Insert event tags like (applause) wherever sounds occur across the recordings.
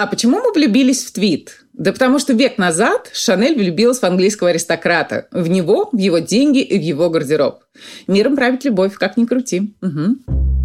А почему мы влюбились в твит? Да потому что век назад Шанель влюбилась в английского аристократа. В него, в его деньги и в его гардероб. Миром правит любовь, как ни крути. Угу.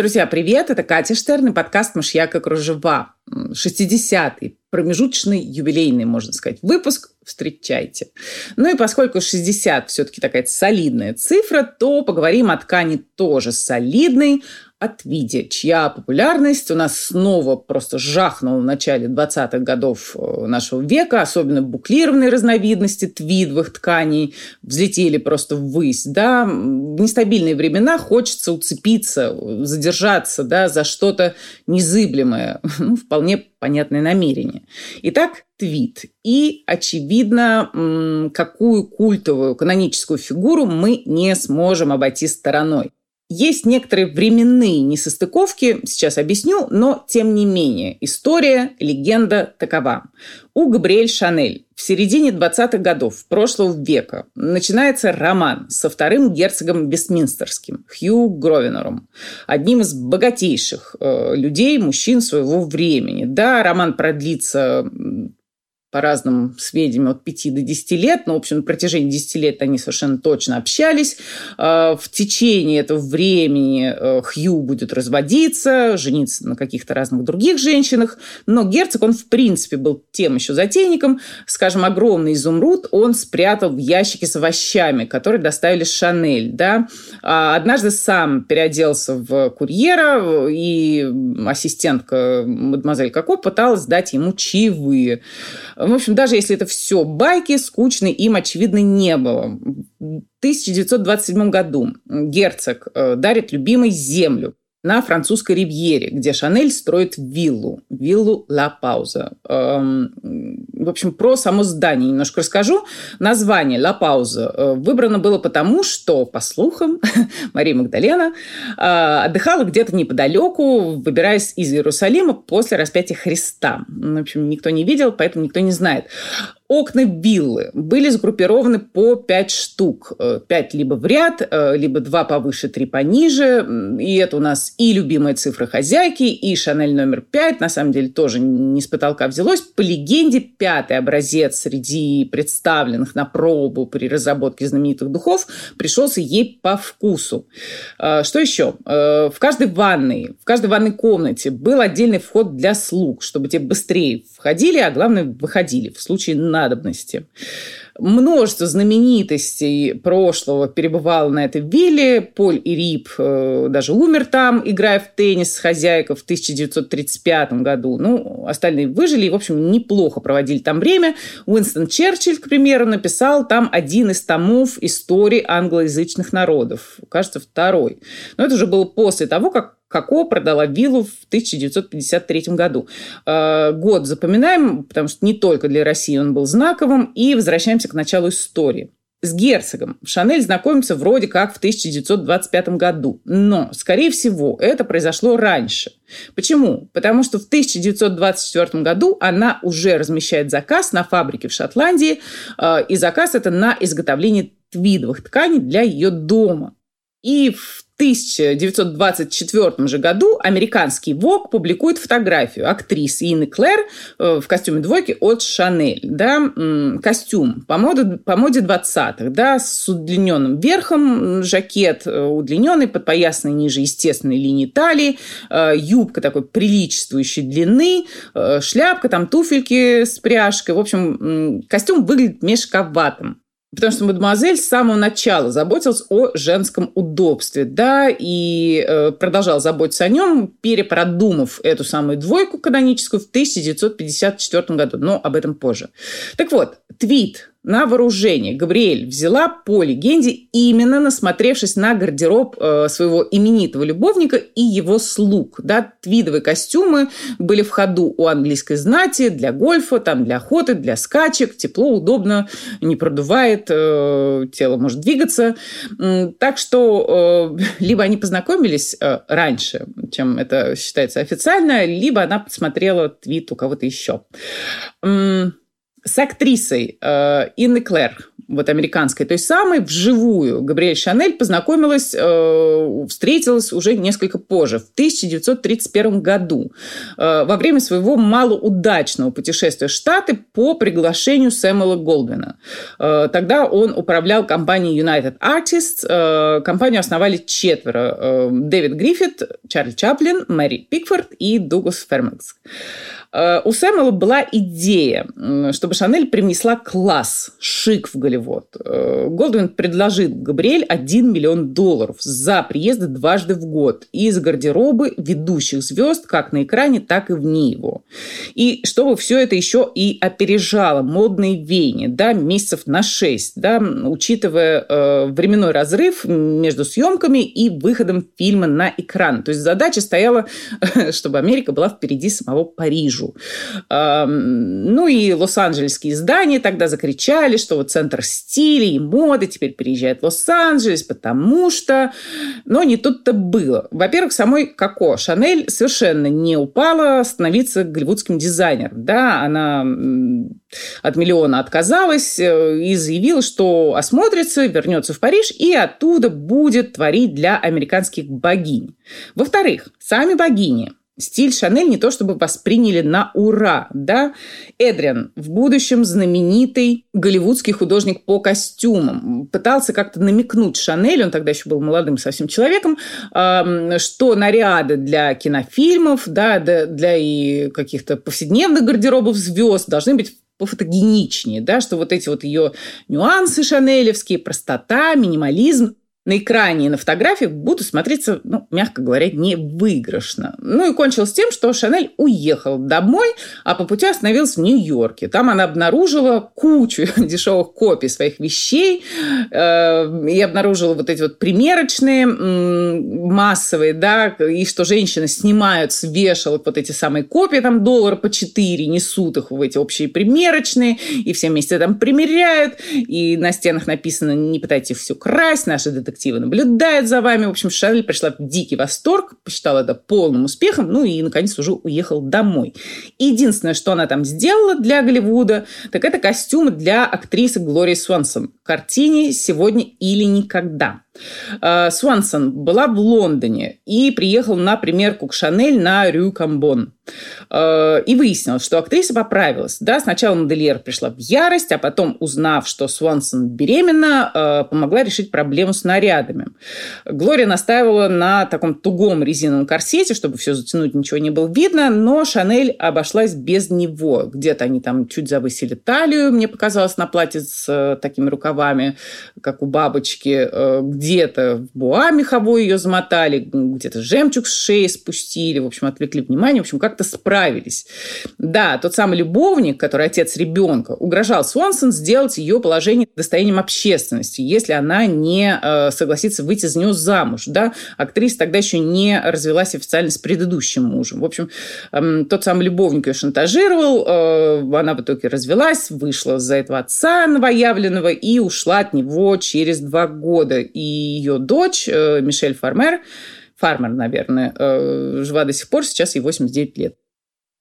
Друзья, привет! Это Катя Штерн и подкаст «Мышьяка кружева». 60-й, промежуточный, юбилейный, можно сказать, выпуск. Встречайте. Ну и поскольку 60 все-таки такая солидная цифра, то поговорим о ткани тоже солидной, от Види, чья популярность у нас снова просто жахнула в начале 20-х годов э, нашего века, особенно буклированные разновидности твидовых тканей взлетели просто ввысь. Да? В нестабильные времена хочется уцепиться, задержаться да, за что-то незыблемое. (laughs) Ну, вполне понятное намерение. Итак, твит. И, очевидно, какую культовую каноническую фигуру мы не сможем обойти стороной. Есть некоторые временные несостыковки, сейчас объясню, но тем не менее история, легенда такова. У Габриэль Шанель в середине 20-х годов прошлого века начинается роман со вторым герцогом Вестминстерским Хью Гровенором, одним из богатейших э, людей, мужчин своего времени. Да, роман продлится по разным сведениям, от 5 до 10 лет, но, в общем, на протяжении 10 лет они совершенно точно общались. А, в течение этого времени э, Хью будет разводиться, жениться на каких-то разных других женщинах, но герцог, он, в принципе, был тем еще затейником. Скажем, огромный изумруд он спрятал в ящике с овощами, которые доставили Шанель. Да? А однажды сам переоделся в курьера, и ассистентка мадемуазель Коко пыталась дать ему чаевые. В общем, даже если это все байки, скучные им, очевидно, не было. В 1927 году герцог э, дарит любимой землю на французской ривьере, где Шанель строит виллу, виллу Ла Пауза. Эм, в общем, про само здание немножко расскажу. Название Ла Пауза э, выбрано было потому, что, по слухам, (laughs) Мария Магдалена э, отдыхала где-то неподалеку, выбираясь из Иерусалима после распятия Христа. В общем, никто не видел, поэтому никто не знает. Окна виллы были сгруппированы по пять штук. Э, пять либо в ряд, э, либо два повыше, три пониже. И это у нас и любимая цифра хозяйки, и Шанель номер пять. На самом деле тоже не с потолка взялось. По легенде, пятый образец среди представленных на пробу при разработке знаменитых духов пришелся ей по вкусу. Э, что еще? В каждой ванной, в каждой ванной комнате был отдельный вход для слуг, чтобы те быстрее входили, а главное выходили в случае на надобности. Множество знаменитостей прошлого перебывало на этой вилле. Поль и Рип э, даже умер там, играя в теннис с хозяйкой в 1935 году. Ну, остальные выжили и, в общем, неплохо проводили там время. Уинстон Черчилль, к примеру, написал там один из томов истории англоязычных народов. Кажется, второй. Но это уже было после того, как Како продала виллу в 1953 году. Э, год запоминаем, потому что не только для России он был знаковым. И возвращаемся к началу истории. С герцогом Шанель знакомится вроде как в 1925 году. Но, скорее всего, это произошло раньше. Почему? Потому что в 1924 году она уже размещает заказ на фабрике в Шотландии. Э, и заказ это на изготовление твидовых тканей для ее дома. И в 1924 же году американский Vogue публикует фотографию актрисы Инны Клэр э, в костюме двойки от Шанель. Да? Костюм по моде, по моде 20-х, да, с удлиненным верхом, жакет э, удлиненный, подпоясанный ниже естественной линии талии, э, юбка такой приличествующей длины, шляпка, там туфельки с пряжкой. В общем, костюм выглядит мешковатым. Потому что мадемуазель с самого начала заботилась о женском удобстве, да, и э, продолжала заботиться о нем, перепродумав эту самую двойку каноническую в 1954 году. Но об этом позже. Так вот, твит на вооружение. Габриэль взяла по легенде именно насмотревшись на гардероб э, своего именитого любовника и его слуг. Да, твидовые костюмы были в ходу у английской знати для гольфа, там, для охоты, для скачек. Тепло, удобно, не продувает, э, тело может двигаться. Так что э, (laughs) либо они познакомились раньше, чем это считается официально, либо она посмотрела твит у кого-то еще с актрисой э, Инны Клэр, вот американской, той самой, вживую Габриэль Шанель познакомилась, э, встретилась уже несколько позже, в 1931 году, э, во время своего малоудачного путешествия в Штаты по приглашению Сэмюэла Голдвина. Э, тогда он управлял компанией United Artists. Э, компанию основали четверо. Э, Дэвид Гриффит, Чарли Чаплин, Мэри Пикфорд и Дуглас Фермакс. Э, у Сэмюэла была идея, чтобы Шанель привнесла класс, шик в Голливуд. Э, Голдвин предложил Габриэль 1 миллион долларов за приезды дважды в год из гардеробы ведущих звезд как на экране, так и вне его. И чтобы все это еще и опережало модные веяния, да, месяцев на 6, да, учитывая э, временной разрыв между съемками и выходом фильма на экран. То есть задача стояла, (laughs) чтобы Америка была впереди самого. Парижу. Ну и лос-анджелесские издания тогда закричали, что вот центр стиля и моды теперь переезжает в Лос-Анджелес, потому что... Но не тут-то было. Во-первых, самой Коко Шанель совершенно не упала становиться голливудским дизайнером. Да, она от миллиона отказалась э, и заявила, что осмотрится, вернется в Париж и оттуда будет творить для американских богинь. Во-вторых, сами богини – стиль Шанель не то чтобы восприняли на ура, да. Эдриан, в будущем знаменитый голливудский художник по костюмам, пытался как-то намекнуть Шанель, он тогда еще был молодым совсем человеком, что наряды для кинофильмов, да, для и каких-то повседневных гардеробов звезд должны быть пофотогеничнее, да, что вот эти вот ее нюансы шанелевские, простота, минимализм, на экране и на фотографиях будут смотреться, ну, мягко говоря, не выигрышно. Ну и кончилось тем, что Шанель уехал домой, а по пути остановилась в Нью-Йорке. Там она обнаружила кучу (laughs) дешевых копий своих вещей э, и обнаружила вот эти вот примерочные массовые, да, и что женщины снимают с вешалок вот эти самые копии, там доллар по 4, несут их в эти общие примерочные, и все вместе там примеряют, и на стенах написано «Не пытайтесь все красть, наши детективы детективы наблюдают за вами. В общем, Шарль пришла в дикий восторг, посчитала это полным успехом, ну и, наконец, уже уехал домой. Единственное, что она там сделала для Голливуда, так это костюмы для актрисы Глории Свансон. Картине «Сегодня или никогда». Э, Свансон была в Лондоне и приехала на примерку к Шанель на Рю Камбон. Э, и выяснилось, что актриса поправилась. Да, сначала модельер пришла в ярость, а потом, узнав, что Свансон беременна, э, помогла решить проблему с нарядами. Глория настаивала на таком тугом резиновом корсете, чтобы все затянуть, ничего не было видно, но Шанель обошлась без него. Где-то они там чуть завысили талию, мне показалось, на платье с такими рукавами, как у бабочки, где-то в буа меховой ее замотали, где-то жемчуг с шеи спустили, в общем, отвлекли внимание, в общем, как-то справились. Да, тот самый любовник, который отец ребенка, угрожал Свонсон сделать ее положение достоянием общественности, если она не э, согласится выйти за него замуж. Да? Актриса тогда еще не развелась официально с предыдущим мужем. В общем, э, тот самый любовник ее шантажировал, э, она в итоге развелась, вышла за этого отца новоявленного и ушла от него через два года. И ее дочь э, Мишель Фармер, Фармер, наверное, э, жива до сих пор, сейчас ей 89 лет.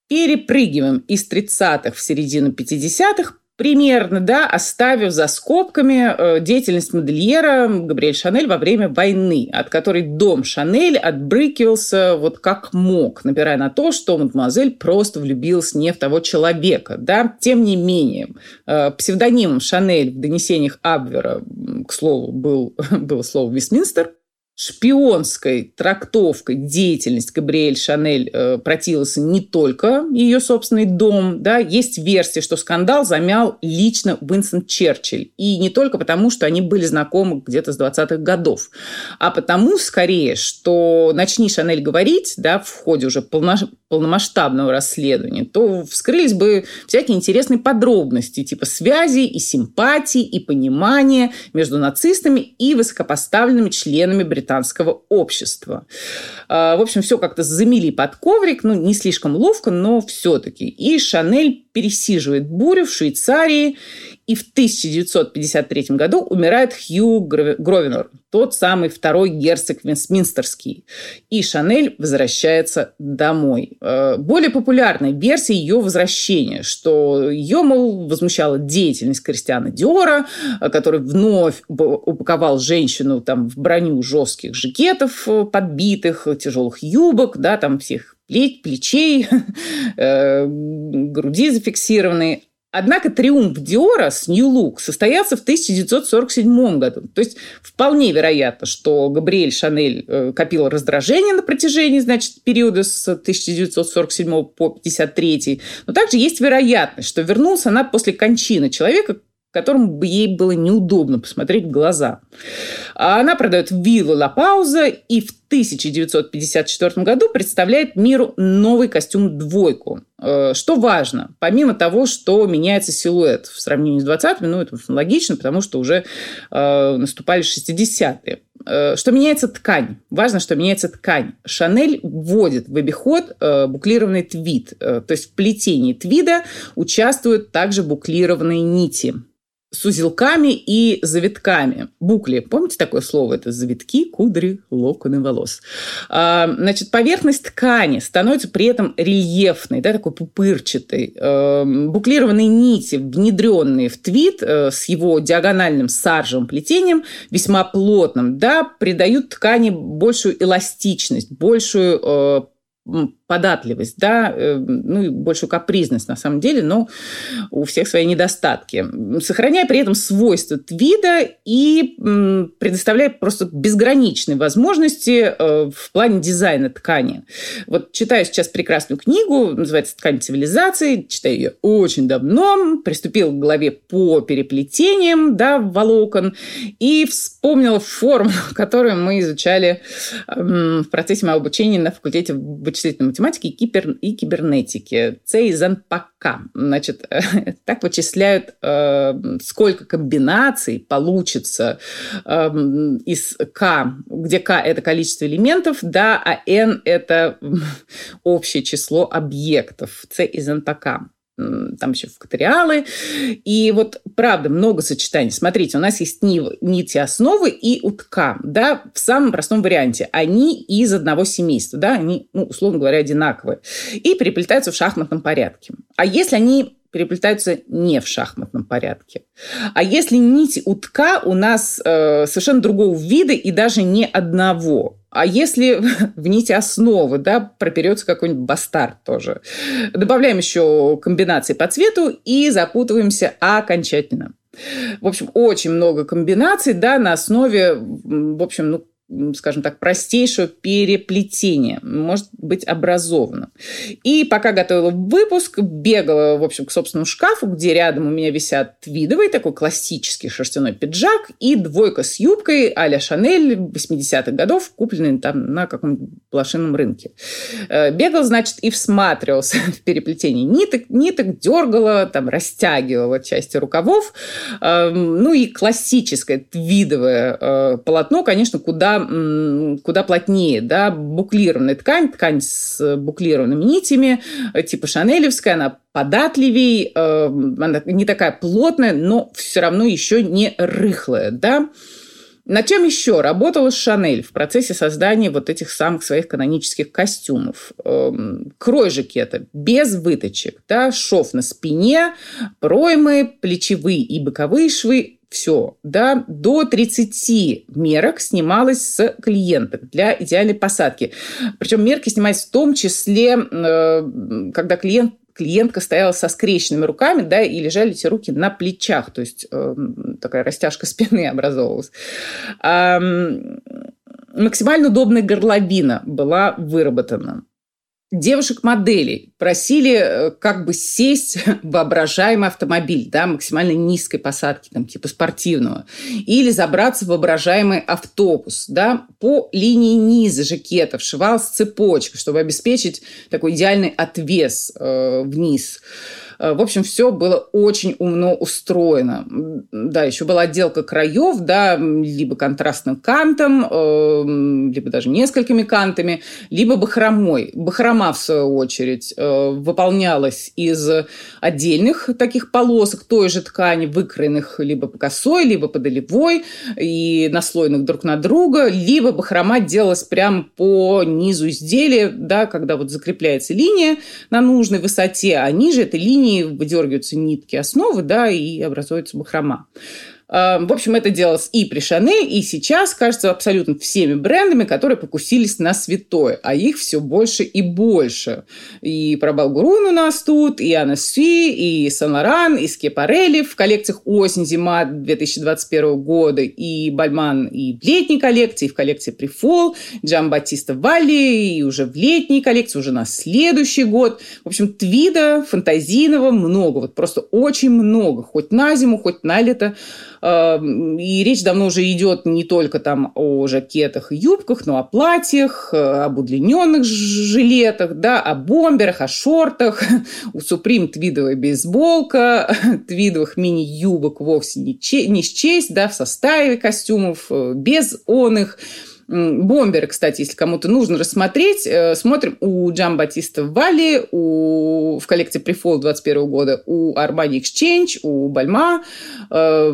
Перепрыгиваем из 30-х в середину 50-х, примерно, да, оставив за скобками э, деятельность модельера Габриэль Шанель во время войны, от которой дом Шанель отбрыкивался вот как мог, напирая на то, что мадемуазель просто влюбилась не в того человека, да. Тем не менее, э, псевдонимом Шанель в донесениях Абвера, к слову, был, (laughs) было слово «Вестминстер», шпионской трактовкой деятельность Габриэль Шанель э, противился не только ее собственный дом. Да, есть версия, что скандал замял лично Уинстон Черчилль. И не только потому, что они были знакомы где-то с 20-х годов, а потому, скорее, что начни Шанель говорить да, в ходе уже полно полномасштабного расследования, то вскрылись бы всякие интересные подробности, типа связи и симпатии, и понимания между нацистами и высокопоставленными членами британского общества. А, в общем, все как-то замели под коврик, ну, не слишком ловко, но все-таки. И Шанель пересиживает бурю в Швейцарии и в 1953 году умирает Хью Гровенор, тот самый второй герцог Вестминстерский. И Шанель возвращается домой. Э, более популярной версия ее возвращения, что ее, мол, возмущала деятельность Кристиана Диора, э, который вновь упаковал женщину там, в броню жестких жакетов э, подбитых, тяжелых юбок, да, там всех плеч, плечей, (laughs) груди зафиксированные. Однако триумф Диора с New Look состоялся в 1947 году. То есть вполне вероятно, что Габриэль Шанель э, копил раздражение на протяжении значит, периода с 1947 по 1953. Но также есть вероятность, что вернулся она после кончины человека, которому бы ей было неудобно посмотреть в глаза. А она продает виллу Ла Пауза и в 1954 году представляет миру новый костюм «двойку». Э, что важно, помимо того, что меняется силуэт в сравнении с 20-ми, ну, это логично, потому что уже э, наступали 60-е. Э, что меняется ткань? Важно, что меняется ткань. Шанель вводит в обиход э, буклированный твид. То есть в плетении твида участвуют также буклированные нити с узелками и завитками. Букли. Помните такое слово? Это завитки, кудри, локоны волос. А, значит, поверхность ткани становится при этом рельефной, да, такой пупырчатой. А, буклированные нити, внедренные в твит э, с его диагональным саржевым плетением, весьма плотным, да, придают ткани большую эластичность, большую э, податливость, да, э, ну и большую капризность на самом деле, но у всех свои недостатки, сохраняя при этом свойства твида и предоставляя просто безграничные возможности э, в плане дизайна ткани. Вот читаю сейчас прекрасную книгу, называется «Ткань цивилизации», читаю ее очень давно, приступил к главе по переплетениям, да, волокон, и вспомнила форму, (laughs) которую мы изучали в процессе моего обучения на факультете вычислительной математики и, кибер, и кибернетики. С из НПК. Значит, (laughs) так вычисляют, э, сколько комбинаций получится э, из К, где К – это количество элементов, да, а N – это (laughs) общее число объектов. С из НПК там еще факториалы. И вот, правда, много сочетаний. Смотрите, у нас есть нити основы и утка, да, в самом простом варианте. Они из одного семейства, да, они, ну, условно говоря, одинаковые. И переплетаются в шахматном порядке. А если они переплетаются не в шахматном порядке. А если нити утка у нас э, совершенно другого вида и даже не одного, а если (laughs) в нити основы, да, проперется какой-нибудь бастард тоже. Добавляем еще комбинации по цвету и запутываемся окончательно. В общем, очень много комбинаций, да, на основе, в общем, ну, скажем так, простейшего переплетения может быть образовано. И пока готовила выпуск, бегала, в общем, к собственному шкафу, где рядом у меня висят твидовый такой классический шерстяной пиджак и двойка с юбкой а-ля Шанель 80-х годов, купленный там на каком-нибудь блошином рынке. Э, бегал, значит, и всматривался (laughs) в переплетение ниток, ниток, дергала, там, растягивала части рукавов. Эм, ну и классическое твидовое э, полотно, конечно, куда куда плотнее, да, буклированная ткань, ткань с буклированными нитями, э, типа шанелевская, она податливей, э, она не такая плотная, но все равно еще не рыхлая, да. На чем еще работала Шанель в процессе создания вот этих самых своих канонических костюмов? Эм, крой жакета без выточек, да, шов на спине, проймы, плечевые и боковые швы все, да, до 30 мерок снималось с клиенток для идеальной посадки. Причем мерки снимались в том числе, э, когда клиент клиентка стояла со скрещенными руками, да, и лежали эти руки на плечах, то есть э, такая растяжка спины образовалась. Э, максимально удобная горловина была выработана. Девушек-моделей просили э, как бы сесть (laughs) в воображаемый автомобиль, да, максимально низкой посадки, там, типа спортивного, или забраться в воображаемый автобус, да, по линии низа жакета вшивалась цепочка, чтобы обеспечить такой идеальный отвес э, вниз. Э, в общем, все было очень умно устроено. Да, еще была отделка краев, да, либо контрастным кантом, э, либо даже несколькими кантами, либо бахромой. Бахрома, в свою очередь, э, выполнялась из отдельных таких полосок той же ткани, выкроенных либо по косой, либо по долевой и наслоенных друг на друга, либо бахрома делалась прямо по низу изделия, да, когда вот закрепляется линия на нужной высоте, а ниже этой линии ней выдергиваются нитки основы, да, и образуется бахрома. Эм, в общем, это делалось и при Шанель, и сейчас, кажется, абсолютно всеми брендами, которые покусились на святое, а их все больше и больше. И про Балгурун у нас тут, и Анасфи, и Сан-Лоран, и Скепарелли в коллекциях осень-зима 2021 года, и Бальман и в летней коллекции, и в коллекции Прифол, Джам Батиста Валли, и уже в летней коллекции, уже на следующий год. В общем, твида фантазийного много, вот просто очень много, хоть на зиму, хоть на лето. Эм, и речь давно уже идет не только там о жакетах и юбках, но о платьях, э, об удлиненных жилетах, да, о бомберах, о шортах. (laughs) У Supreme твидовая бейсболка, (laughs) твидовых мини-юбок вовсе не, не счесть, да, в составе костюмов, э, без он их. Бомберы, кстати, если кому-то нужно рассмотреть, э, смотрим у Джам Батиста Вали, у, в коллекции Prefall 21 года, у Armani Exchange, у Бальма. Э,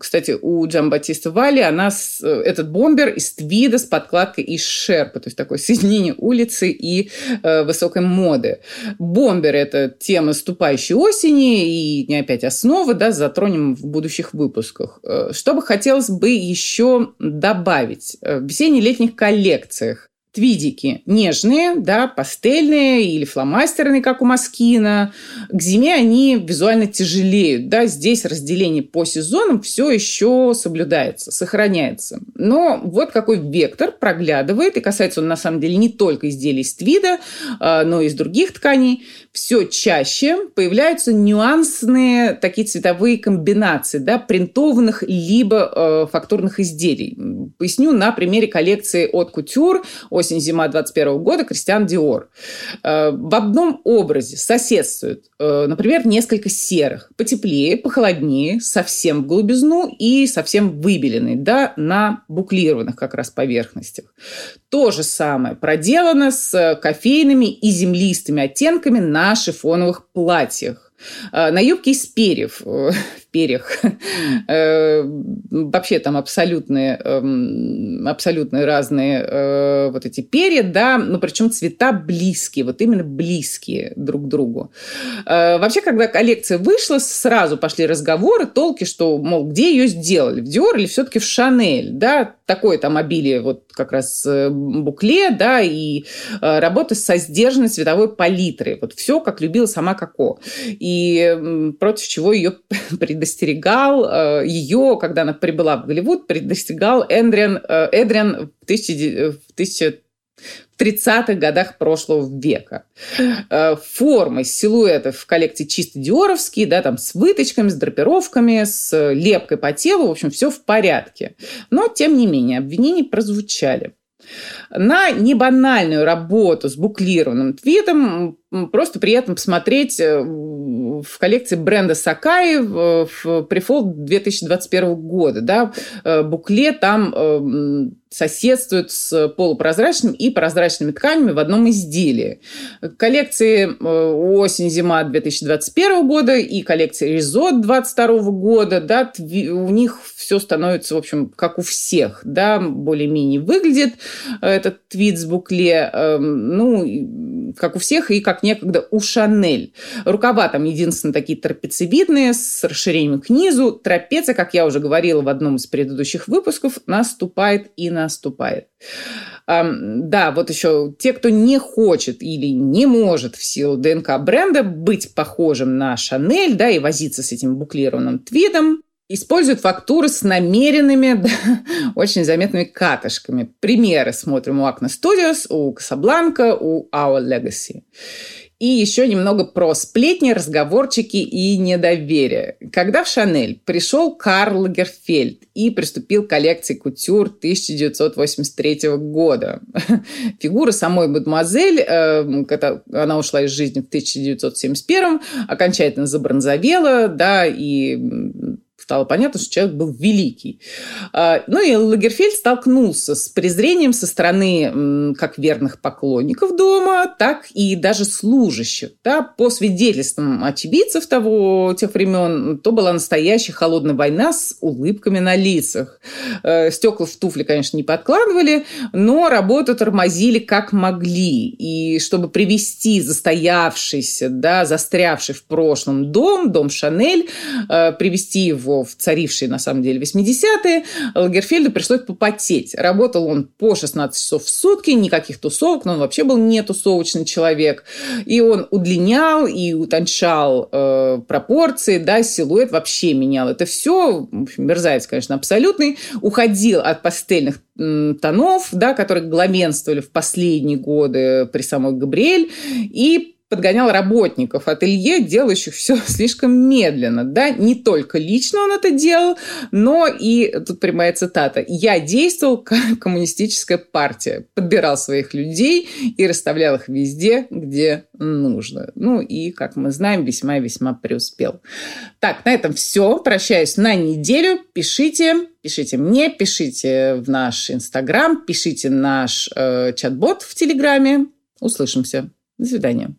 кстати, у Джам Батиста Вали она, э, этот бомбер из твида с подкладкой из шерпа, то есть такое соединение улицы и высокой моды. Бомбер – это тема наступающей осени и не опять основа, да, затронем в будущих выпусках. Что бы хотелось бы еще добавить? Весенне-летних коллекциях твидики нежные, да, пастельные или фломастерные, как у Маскина. К зиме они визуально тяжелеют. Да, здесь разделение по сезонам все еще соблюдается, сохраняется. Но вот какой вектор проглядывает, и касается он на самом деле не только изделий из твида, а, но и из других тканей. Все чаще появляются нюансные такие цветовые комбинации, да, принтованных либо э, фактурных изделий. Поясню на примере коллекции от Couture осень-зима 21 года Кристиан Диор. Э, в одном образе соседствуют, э, например, несколько серых. Потеплее, похолоднее, совсем в глубизну и совсем выбеленный, да, на буклированных как раз поверхностях. То же самое проделано с кофейными и землистыми оттенками на шифоновых платьях. Э, на юбке из перьев перьях. (laughs) Э, вообще там абсолютные, эм, абсолютно разные э, вот эти перья, да, но причем цвета близкие, вот именно близкие друг к другу. Э, вообще, когда коллекция вышла, сразу пошли разговоры, толки, что, мол, где ее сделали, в Диор или все-таки в Шанель, да, такое там обилие вот как раз букле, да, и работа со сдержанной цветовой палитрой. Вот все, как любила сама Коко. И против чего ее (laughs) предоставили предостерегал э, ее, когда она прибыла в Голливуд, предостерегал Эндриан, э, Эдриан в, тысячи, в 1030-х годах прошлого века. Э, формы, силуэты в коллекции чисто диоровские, да, там с выточками, с драпировками, с лепкой по телу, в общем, все в порядке. Но, тем не менее, обвинения прозвучали. На небанальную работу с буклированным твитом просто приятно посмотреть э, в коллекции бренда Сакаи в Префол 2021 года. Да, э, букле там э, соседствует с полупрозрачным и прозрачными тканями в одном изделии. Коллекции осень-зима 2021 года и коллекции Резот 2022 года, да, у них все становится, в общем, как у всех, да, более-менее выглядит этот твит с букле, ну, как у всех и как некогда у Шанель. Рукава там единственно такие трапециевидные, с расширением к низу. Трапеция, как я уже говорила в одном из предыдущих выпусков, наступает и наступает. Да, вот еще те, кто не хочет или не может в силу ДНК бренда быть похожим на Шанель, да, и возиться с этим буклированным твидом, используют фактуры с намеренными, (laughs) да, очень заметными катышками. Примеры смотрим у Acne Studios, у Casablanca, у Our Legacy. И еще немного про сплетни, разговорчики и недоверие. Когда в Шанель пришел Карл Лагерфельд и приступил к коллекции кутюр 1983 года. (laughs) Фигура самой мадемуазель, э, когда она ушла из жизни в 1971 окончательно забронзовела, да, и стало понятно, что человек был великий. А, ну и Лагерфельд столкнулся с презрением со стороны как верных поклонников дома, так и даже служащих. Да, по свидетельствам очевидцев того, тех времен, то была настоящая холодная война с улыбками на лицах. Э, стекла в туфли, конечно, не подкладывали, но работу тормозили как могли. И чтобы привести застоявшийся, да, застрявший в прошлом дом, дом Шанель, э, привести его в царившие, на самом деле, 80-е, Лагерфельду пришлось попотеть. Работал он по 16 часов в сутки, никаких тусовок, но он вообще был не тусовочный человек. И он удлинял и утончал э, пропорции, да, силуэт вообще менял. Это все, в общем, мерзавец, конечно, абсолютный. Уходил от пастельных тонов, да, которые главенствовали в последние годы при самой Габриэль, и подгонял работников ателье, делающих все (laughs) слишком медленно. Да, не только лично он это делал, но и, тут прямая цитата, «Я действовал как (laughs) коммунистическая партия, подбирал своих людей и расставлял их везде, где нужно». Ну и, как мы знаем, весьма-весьма преуспел. Так, на этом все. Прощаюсь на неделю. Пишите, пишите мне, пишите в наш Инстаграм, пишите наш э, чат-бот в Телеграме. Услышимся. До свидания.